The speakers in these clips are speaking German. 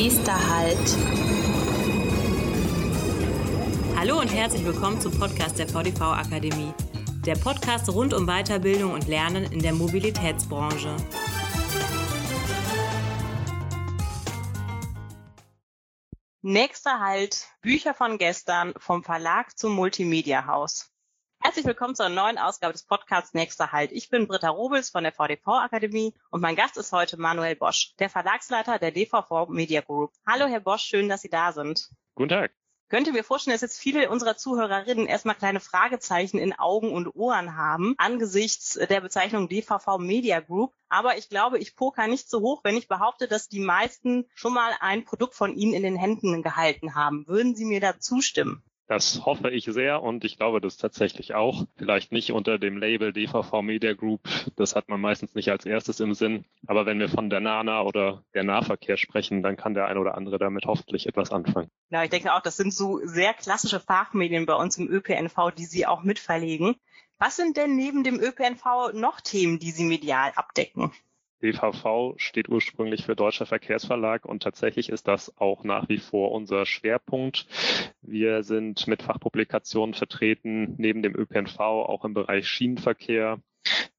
Nächster Halt. Hallo und herzlich willkommen zum Podcast der VDV Akademie. Der Podcast rund um Weiterbildung und Lernen in der Mobilitätsbranche. Nächster Halt, Bücher von gestern vom Verlag zum Multimedia Haus. Herzlich willkommen zur neuen Ausgabe des Podcasts Nächster Halt. Ich bin Britta Robels von der VDV Akademie und mein Gast ist heute Manuel Bosch, der Verlagsleiter der DVV Media Group. Hallo Herr Bosch, schön, dass Sie da sind. Guten Tag könnte mir vorstellen, dass jetzt viele unserer Zuhörerinnen erstmal kleine Fragezeichen in Augen und Ohren haben angesichts der Bezeichnung DVV Media Group. Aber ich glaube, ich poker nicht so hoch, wenn ich behaupte, dass die meisten schon mal ein Produkt von Ihnen in den Händen gehalten haben. Würden Sie mir da zustimmen? Das hoffe ich sehr und ich glaube das tatsächlich auch. Vielleicht nicht unter dem Label DVV Media Group, das hat man meistens nicht als erstes im Sinn. Aber wenn wir von der Nana oder der Nahverkehr sprechen, dann kann der ein oder andere damit hoffentlich etwas anfangen. Ja, ich denke auch, das sind so sehr klassische Fachmedien bei uns im ÖPNV, die Sie auch mitverlegen. Was sind denn neben dem ÖPNV noch Themen, die Sie medial abdecken? DVV steht ursprünglich für Deutscher Verkehrsverlag und tatsächlich ist das auch nach wie vor unser Schwerpunkt. Wir sind mit Fachpublikationen vertreten, neben dem ÖPNV auch im Bereich Schienenverkehr,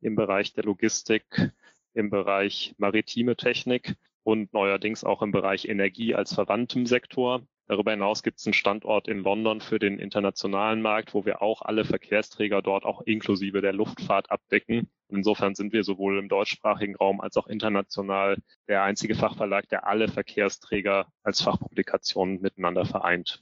im Bereich der Logistik, im Bereich maritime Technik und neuerdings auch im Bereich Energie als verwandtem Sektor. Darüber hinaus gibt es einen Standort in London für den internationalen Markt, wo wir auch alle Verkehrsträger dort auch inklusive der Luftfahrt abdecken. Und insofern sind wir sowohl im deutschsprachigen Raum als auch international der einzige Fachverlag, der alle Verkehrsträger als Fachpublikationen miteinander vereint.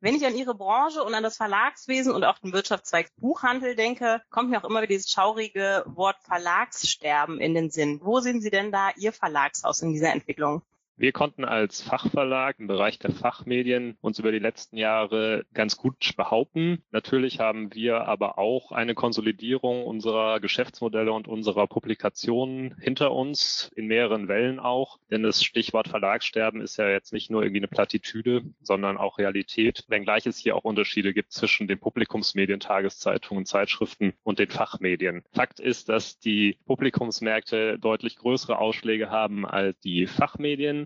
Wenn ich an Ihre Branche und an das Verlagswesen und auch den Wirtschaftszweig Buchhandel denke, kommt mir auch immer wieder dieses schaurige Wort Verlagssterben in den Sinn. Wo sehen Sie denn da Ihr Verlagshaus in dieser Entwicklung? Wir konnten als Fachverlag im Bereich der Fachmedien uns über die letzten Jahre ganz gut behaupten. Natürlich haben wir aber auch eine Konsolidierung unserer Geschäftsmodelle und unserer Publikationen hinter uns, in mehreren Wellen auch. Denn das Stichwort Verlagssterben ist ja jetzt nicht nur irgendwie eine Plattitüde, sondern auch Realität, wenngleich es hier auch Unterschiede gibt zwischen den Publikumsmedien, Tageszeitungen, Zeitschriften und den Fachmedien. Fakt ist, dass die Publikumsmärkte deutlich größere Ausschläge haben als die Fachmedien.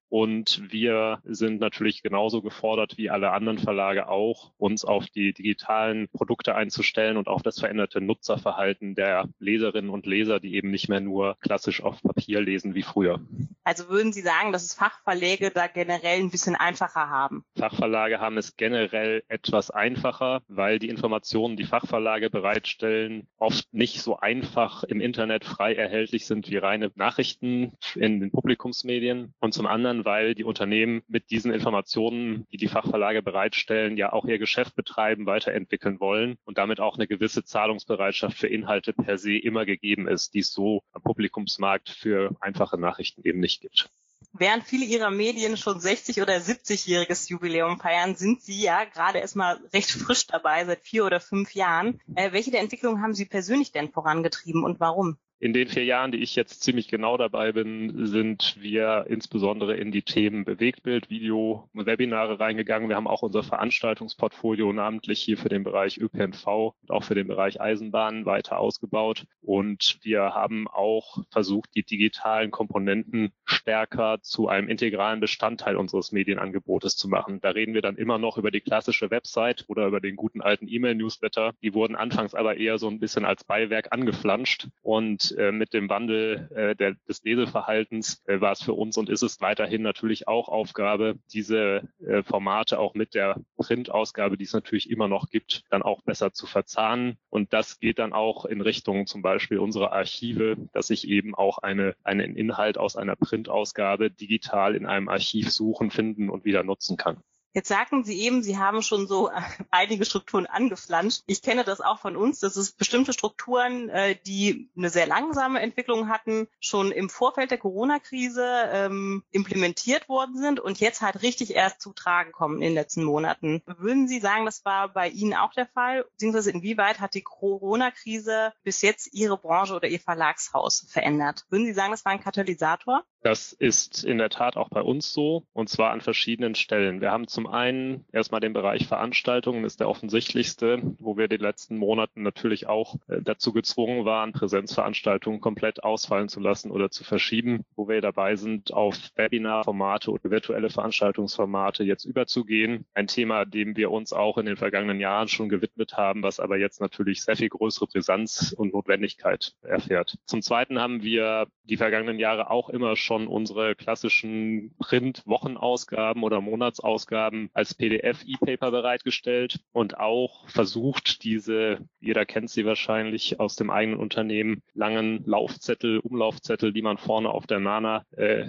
Und wir sind natürlich genauso gefordert wie alle anderen Verlage auch, uns auf die digitalen Produkte einzustellen und auf das veränderte Nutzerverhalten der Leserinnen und Leser, die eben nicht mehr nur klassisch auf Papier lesen wie früher. Also würden Sie sagen, dass es Fachverlage da generell ein bisschen einfacher haben? Fachverlage haben es generell etwas einfacher, weil die Informationen, die Fachverlage bereitstellen, oft nicht so einfach im Internet frei erhältlich sind wie reine Nachrichten in den Publikumsmedien. Und zum anderen weil die Unternehmen mit diesen Informationen, die die Fachverlage bereitstellen, ja auch ihr Geschäft betreiben, weiterentwickeln wollen und damit auch eine gewisse Zahlungsbereitschaft für Inhalte per se immer gegeben ist, die es so am Publikumsmarkt für einfache Nachrichten eben nicht gibt. Während viele ihrer Medien schon 60 oder 70-jähriges Jubiläum feiern, sind sie ja gerade erstmal recht frisch dabei, seit vier oder fünf Jahren. Äh, welche der Entwicklungen haben Sie persönlich denn vorangetrieben und warum? In den vier Jahren, die ich jetzt ziemlich genau dabei bin, sind wir insbesondere in die Themen Bewegtbild, Video, Webinare reingegangen. Wir haben auch unser Veranstaltungsportfolio namentlich hier für den Bereich ÖPNV und auch für den Bereich Eisenbahn weiter ausgebaut. Und wir haben auch versucht, die digitalen Komponenten stärker zu einem integralen Bestandteil unseres Medienangebotes zu machen. Da reden wir dann immer noch über die klassische Website oder über den guten alten E-Mail-Newsletter. Die wurden anfangs aber eher so ein bisschen als Beiwerk angeflanscht und äh, mit dem Wandel äh, der, des Leseverhaltens äh, war es für uns und ist es weiterhin natürlich auch Aufgabe, diese äh, Formate auch mit der Printausgabe, die es natürlich immer noch gibt, dann auch besser zu verzahnen. Und das geht dann auch in Richtung zum Beispiel unserer Archive, dass ich eben auch eine, einen Inhalt aus einer Printausgabe digital in einem Archiv suchen, finden und wieder nutzen kann. Jetzt sagten Sie eben, Sie haben schon so einige Strukturen angeflanscht. Ich kenne das auch von uns, dass es bestimmte Strukturen, äh, die eine sehr langsame Entwicklung hatten, schon im Vorfeld der Corona-Krise ähm, implementiert worden sind und jetzt halt richtig erst zu tragen kommen in den letzten Monaten. Würden Sie sagen, das war bei Ihnen auch der Fall? Beziehungsweise inwieweit hat die Corona-Krise bis jetzt Ihre Branche oder Ihr Verlagshaus verändert? Würden Sie sagen, das war ein Katalysator? Das ist in der Tat auch bei uns so und zwar an verschiedenen Stellen. Wir haben zum einen erstmal den Bereich Veranstaltungen, ist der offensichtlichste, wo wir die letzten Monaten natürlich auch äh, dazu gezwungen waren, Präsenzveranstaltungen komplett ausfallen zu lassen oder zu verschieben, wo wir dabei sind, auf Webinarformate oder virtuelle Veranstaltungsformate jetzt überzugehen. Ein Thema, dem wir uns auch in den vergangenen Jahren schon gewidmet haben, was aber jetzt natürlich sehr viel größere Brisanz und Notwendigkeit erfährt. Zum Zweiten haben wir die vergangenen Jahre auch immer schon schon unsere klassischen Print-Wochenausgaben oder Monatsausgaben als PDF-E-Paper bereitgestellt und auch versucht, diese, jeder kennt sie wahrscheinlich aus dem eigenen Unternehmen, langen Laufzettel, Umlaufzettel, die man vorne auf der Nana äh,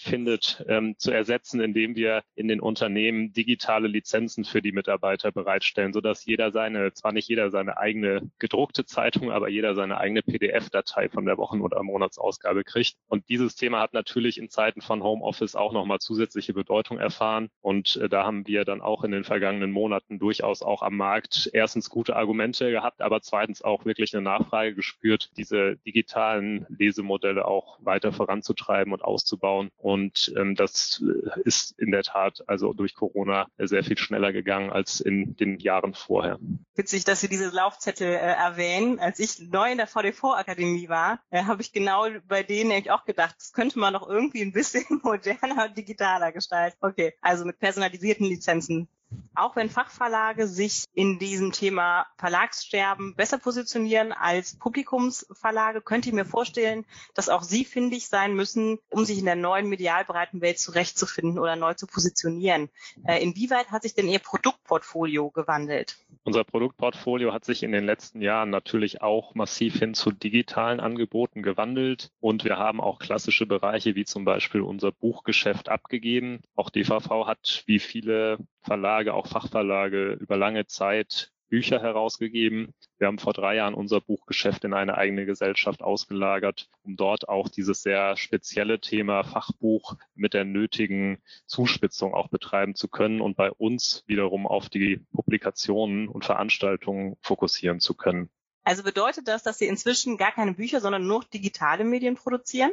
findet, ähm, zu ersetzen, indem wir in den Unternehmen digitale Lizenzen für die Mitarbeiter bereitstellen, sodass jeder seine, zwar nicht jeder seine eigene gedruckte Zeitung, aber jeder seine eigene PDF-Datei von der Wochen- oder Monatsausgabe kriegt. Und dieses Thema hat natürlich in Zeiten von Homeoffice auch nochmal zusätzliche Bedeutung erfahren. Und äh, da haben wir dann auch in den vergangenen Monaten durchaus auch am Markt erstens gute Argumente gehabt, aber zweitens auch wirklich eine Nachfrage gespürt, diese digitalen Lesemodelle auch weiter voranzutreiben und auszubauen. Und ähm, das äh, ist in der Tat also durch Corona sehr viel schneller gegangen als in den Jahren vorher. Witzig, dass Sie diese Laufzettel äh, erwähnen. Als ich neu in der VDV-Akademie war, äh, habe ich genau bei denen nämlich auch gedacht, das könnte man noch irgendwie ein bisschen moderner und digitaler gestalten. Okay, also mit personalisierten Lizenzen auch wenn Fachverlage sich in diesem Thema Verlagssterben besser positionieren als Publikumsverlage, könnte ich mir vorstellen, dass auch sie findig sein müssen, um sich in der neuen medial breiten Welt zurechtzufinden oder neu zu positionieren. Äh, inwieweit hat sich denn Ihr Produktportfolio gewandelt? Unser Produktportfolio hat sich in den letzten Jahren natürlich auch massiv hin zu digitalen Angeboten gewandelt und wir haben auch klassische Bereiche wie zum Beispiel unser Buchgeschäft abgegeben. Auch DVV hat wie viele Verlage, auch Fachverlage über lange Zeit Bücher herausgegeben. Wir haben vor drei Jahren unser Buchgeschäft in eine eigene Gesellschaft ausgelagert, um dort auch dieses sehr spezielle Thema Fachbuch mit der nötigen Zuspitzung auch betreiben zu können und bei uns wiederum auf die Publikationen und Veranstaltungen fokussieren zu können. Also bedeutet das, dass Sie inzwischen gar keine Bücher, sondern nur digitale Medien produzieren?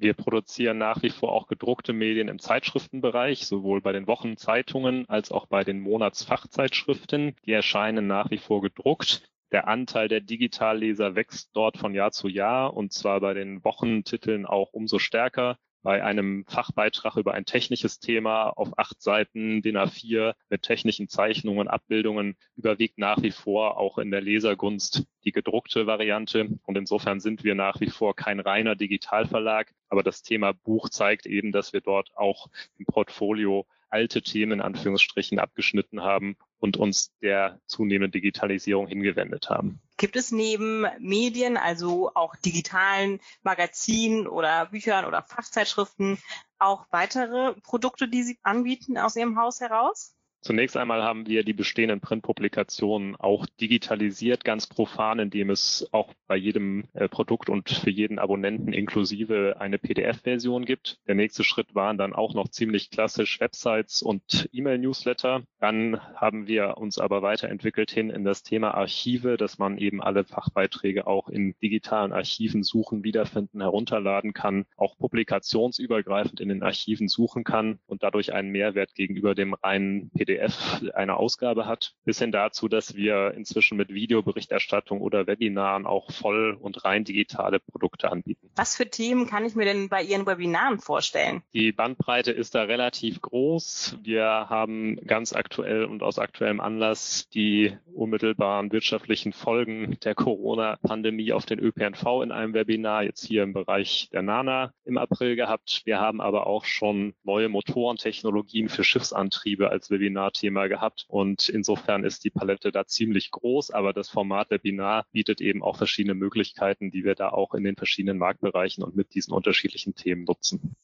Wir produzieren nach wie vor auch gedruckte Medien im Zeitschriftenbereich, sowohl bei den Wochenzeitungen als auch bei den Monatsfachzeitschriften. Die erscheinen nach wie vor gedruckt. Der Anteil der Digitalleser wächst dort von Jahr zu Jahr und zwar bei den Wochentiteln auch umso stärker bei einem Fachbeitrag über ein technisches Thema auf acht Seiten DIN A4 mit technischen Zeichnungen, Abbildungen überwiegt nach wie vor auch in der Lesergunst die gedruckte Variante. Und insofern sind wir nach wie vor kein reiner Digitalverlag. Aber das Thema Buch zeigt eben, dass wir dort auch im Portfolio alte Themen in Anführungsstrichen abgeschnitten haben und uns der zunehmenden Digitalisierung hingewendet haben. Gibt es neben Medien, also auch digitalen Magazinen oder Büchern oder Fachzeitschriften, auch weitere Produkte, die Sie anbieten aus Ihrem Haus heraus? Zunächst einmal haben wir die bestehenden Printpublikationen auch digitalisiert, ganz profan, indem es auch bei jedem äh, Produkt und für jeden Abonnenten inklusive eine PDF-Version gibt. Der nächste Schritt waren dann auch noch ziemlich klassisch Websites und E-Mail-Newsletter. Dann haben wir uns aber weiterentwickelt hin in das Thema Archive, dass man eben alle Fachbeiträge auch in digitalen Archiven suchen, wiederfinden, herunterladen kann, auch publikationsübergreifend in den Archiven suchen kann und dadurch einen Mehrwert gegenüber dem reinen PDF PDF eine Ausgabe hat, bis hin dazu, dass wir inzwischen mit Videoberichterstattung oder Webinaren auch voll und rein digitale Produkte anbieten. Was für Themen kann ich mir denn bei Ihren Webinaren vorstellen? Die Bandbreite ist da relativ groß. Wir haben ganz aktuell und aus aktuellem Anlass die unmittelbaren wirtschaftlichen Folgen der Corona-Pandemie auf den ÖPNV in einem Webinar jetzt hier im Bereich der Nana im April gehabt. Wir haben aber auch schon neue Motorentechnologien für Schiffsantriebe als Webinar Webinar-Thema gehabt. Und insofern ist die Palette da ziemlich groß, aber das Format Webinar bietet eben auch verschiedene Möglichkeiten, die wir da auch in den verschiedenen Marktbereichen und mit diesen unterschiedlichen Themen nutzen.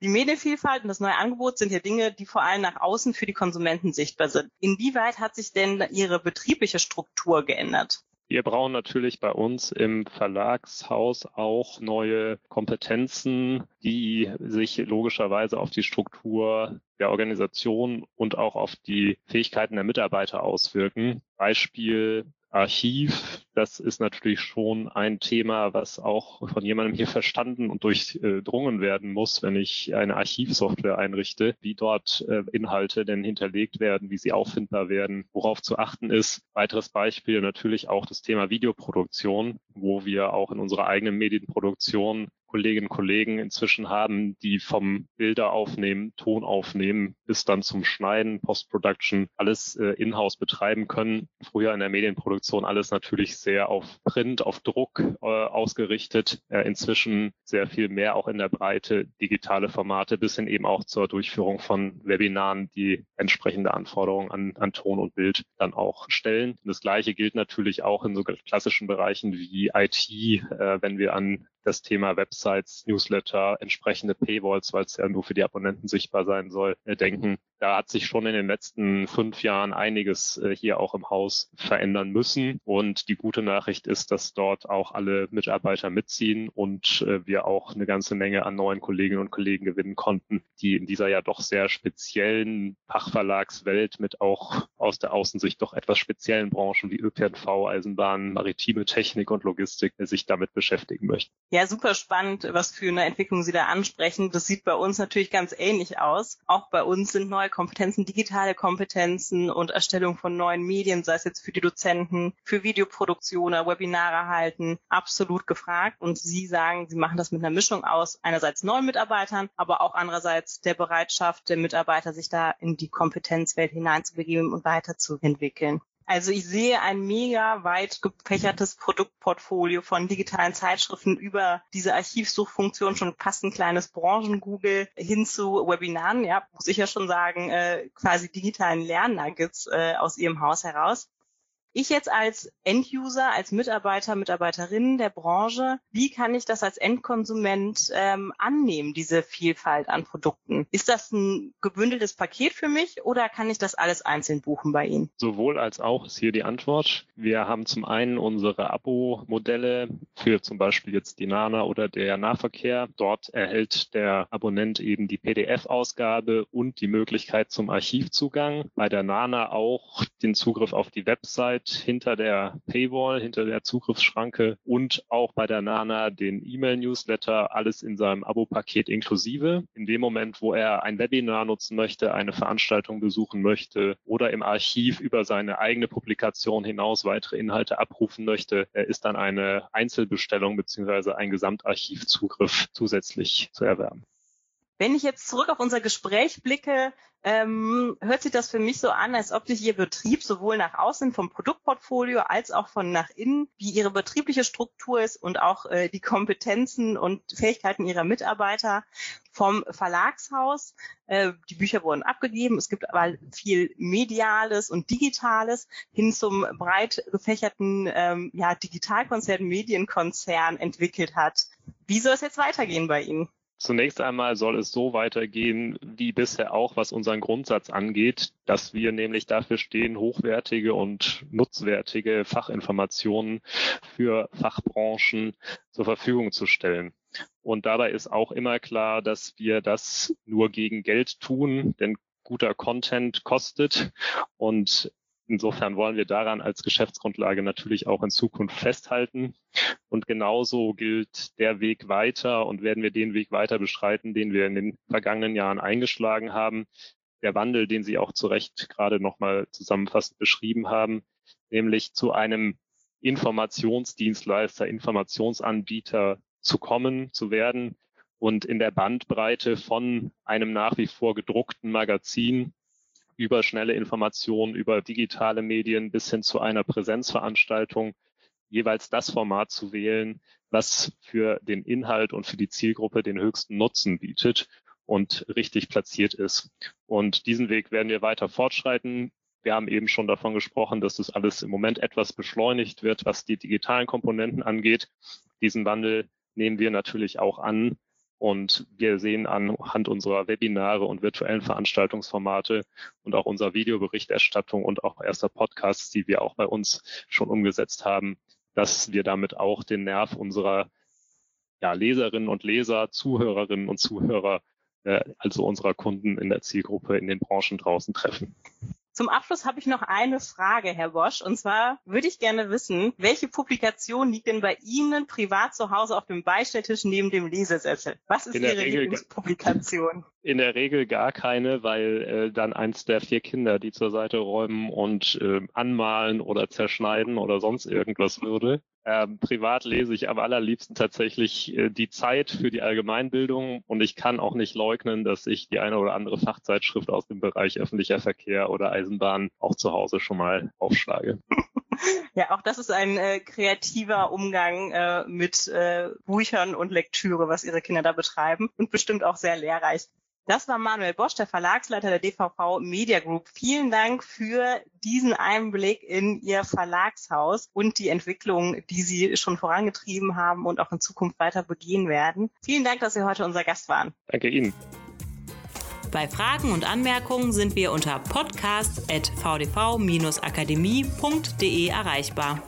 Die Medienvielfalt und das neue Angebot sind ja Dinge, die vor allem nach außen für die Konsumenten sichtbar sind. Inwieweit hat sich denn Ihre betriebliche Struktur geändert? Wir brauchen natürlich bei uns im Verlagshaus auch neue Kompetenzen, die sich logischerweise auf die Struktur der Organisation und auch auf die Fähigkeiten der Mitarbeiter auswirken. Beispiel Archiv, das ist natürlich schon ein Thema, was auch von jemandem hier verstanden und durchdrungen werden muss, wenn ich eine Archivsoftware einrichte, wie dort äh, Inhalte denn hinterlegt werden, wie sie auffindbar werden, worauf zu achten ist. Weiteres Beispiel natürlich auch das Thema Videoproduktion, wo wir auch in unserer eigenen Medienproduktion Kolleginnen und Kollegen inzwischen haben, die vom Bilder aufnehmen, Ton aufnehmen, bis dann zum Schneiden, Post-Production alles äh, in-house betreiben können. Früher in der Medienproduktion alles natürlich sehr auf Print, auf Druck äh, ausgerichtet. Äh, inzwischen sehr viel mehr auch in der Breite digitale Formate bis hin eben auch zur Durchführung von Webinaren, die entsprechende Anforderungen an, an Ton und Bild dann auch stellen. Das Gleiche gilt natürlich auch in so klassischen Bereichen wie IT, äh, wenn wir an das Thema Websites, Newsletter, entsprechende Paywalls, weil es ja nur für die Abonnenten sichtbar sein soll, äh, denken. Da hat sich schon in den letzten fünf Jahren einiges äh, hier auch im Haus verändern müssen. Und die gute Nachricht ist, dass dort auch alle Mitarbeiter mitziehen und äh, wir auch eine ganze Menge an neuen Kolleginnen und Kollegen gewinnen konnten, die in dieser ja doch sehr speziellen Fachverlagswelt mit auch aus der Außensicht doch etwas speziellen Branchen wie ÖPNV, Eisenbahn, maritime Technik und Logistik sich damit beschäftigen möchten. Ja, super spannend, was für eine Entwicklung Sie da ansprechen. Das sieht bei uns natürlich ganz ähnlich aus. Auch bei uns sind neue Kompetenzen, digitale Kompetenzen und Erstellung von neuen Medien, sei es jetzt für die Dozenten, für Videoproduktionen, Webinare halten, absolut gefragt. Und Sie sagen, Sie machen das mit einer Mischung aus einerseits neuen Mitarbeitern, aber auch andererseits der Bereitschaft der Mitarbeiter, sich da in die Kompetenzwelt hineinzubegeben und weiterzuentwickeln. Also ich sehe ein mega weit gefächertes Produktportfolio von digitalen Zeitschriften über diese Archivsuchfunktion schon fast ein kleines Branchen-Google hin zu Webinaren, ja, muss ich ja schon sagen, äh, quasi digitalen Lernnuggets äh, aus Ihrem Haus heraus. Ich jetzt als Enduser, als Mitarbeiter, Mitarbeiterin der Branche, wie kann ich das als Endkonsument ähm, annehmen, diese Vielfalt an Produkten? Ist das ein gebündeltes Paket für mich oder kann ich das alles einzeln buchen bei Ihnen? Sowohl als auch ist hier die Antwort. Wir haben zum einen unsere Abo-Modelle für zum Beispiel jetzt die Nana oder der Nahverkehr. Dort erhält der Abonnent eben die PDF-Ausgabe und die Möglichkeit zum Archivzugang. Bei der Nana auch den Zugriff auf die Website Website hinter der Paywall, hinter der Zugriffsschranke und auch bei der Nana den E-Mail-Newsletter, alles in seinem Abo-Paket inklusive. In dem Moment, wo er ein Webinar nutzen möchte, eine Veranstaltung besuchen möchte oder im Archiv über seine eigene Publikation hinaus weitere Inhalte abrufen möchte, ist dann eine Einzelbestellung beziehungsweise ein Gesamtarchivzugriff zusätzlich zu erwerben. Wenn ich jetzt zurück auf unser Gespräch blicke, ähm, hört sich das für mich so an, als ob sich Ihr Betrieb sowohl nach außen vom Produktportfolio als auch von nach innen, wie Ihre betriebliche Struktur ist und auch äh, die Kompetenzen und Fähigkeiten Ihrer Mitarbeiter vom Verlagshaus. Äh, die Bücher wurden abgegeben. Es gibt aber viel Mediales und Digitales hin zum breit gefächerten ähm, ja, Digitalkonzern, Medienkonzern entwickelt hat. Wie soll es jetzt weitergehen bei Ihnen? Zunächst einmal soll es so weitergehen wie bisher auch, was unseren Grundsatz angeht, dass wir nämlich dafür stehen, hochwertige und nutzwertige Fachinformationen für Fachbranchen zur Verfügung zu stellen. Und dabei ist auch immer klar, dass wir das nur gegen Geld tun, denn guter Content kostet und Insofern wollen wir daran als Geschäftsgrundlage natürlich auch in Zukunft festhalten. Und genauso gilt der Weg weiter und werden wir den Weg weiter beschreiten, den wir in den vergangenen Jahren eingeschlagen haben. Der Wandel, den Sie auch zu Recht gerade nochmal zusammenfassend beschrieben haben, nämlich zu einem Informationsdienstleister, Informationsanbieter zu kommen, zu werden und in der Bandbreite von einem nach wie vor gedruckten Magazin über schnelle Informationen, über digitale Medien bis hin zu einer Präsenzveranstaltung jeweils das Format zu wählen, was für den Inhalt und für die Zielgruppe den höchsten Nutzen bietet und richtig platziert ist. Und diesen Weg werden wir weiter fortschreiten. Wir haben eben schon davon gesprochen, dass das alles im Moment etwas beschleunigt wird, was die digitalen Komponenten angeht. Diesen Wandel nehmen wir natürlich auch an und wir sehen anhand unserer Webinare und virtuellen Veranstaltungsformate und auch unserer Videoberichterstattung und auch erster Podcasts, die wir auch bei uns schon umgesetzt haben, dass wir damit auch den Nerv unserer ja, Leserinnen und Leser, Zuhörerinnen und Zuhörer, äh, also unserer Kunden in der Zielgruppe in den Branchen draußen treffen. Zum Abschluss habe ich noch eine Frage, Herr Bosch. Und zwar würde ich gerne wissen, welche Publikation liegt denn bei Ihnen privat zu Hause auf dem Beistelltisch neben dem Lesesessel? Was ist Ihre Regel, Lieblingspublikation? In der Regel gar keine, weil äh, dann eins der vier Kinder die zur Seite räumen und äh, anmalen oder zerschneiden oder sonst irgendwas würde. Ähm, privat lese ich am allerliebsten tatsächlich äh, die Zeit für die Allgemeinbildung und ich kann auch nicht leugnen, dass ich die eine oder andere Fachzeitschrift aus dem Bereich öffentlicher Verkehr oder Eisenbahn auch zu Hause schon mal aufschlage. Ja, auch das ist ein äh, kreativer Umgang äh, mit äh, Büchern und Lektüre, was Ihre Kinder da betreiben und bestimmt auch sehr lehrreich. Das war Manuel Bosch, der Verlagsleiter der DVV Media Group. Vielen Dank für diesen Einblick in Ihr Verlagshaus und die Entwicklung, die Sie schon vorangetrieben haben und auch in Zukunft weiter begehen werden. Vielen Dank, dass Sie heute unser Gast waren. Danke Ihnen. Bei Fragen und Anmerkungen sind wir unter podcast.vdv-akademie.de erreichbar.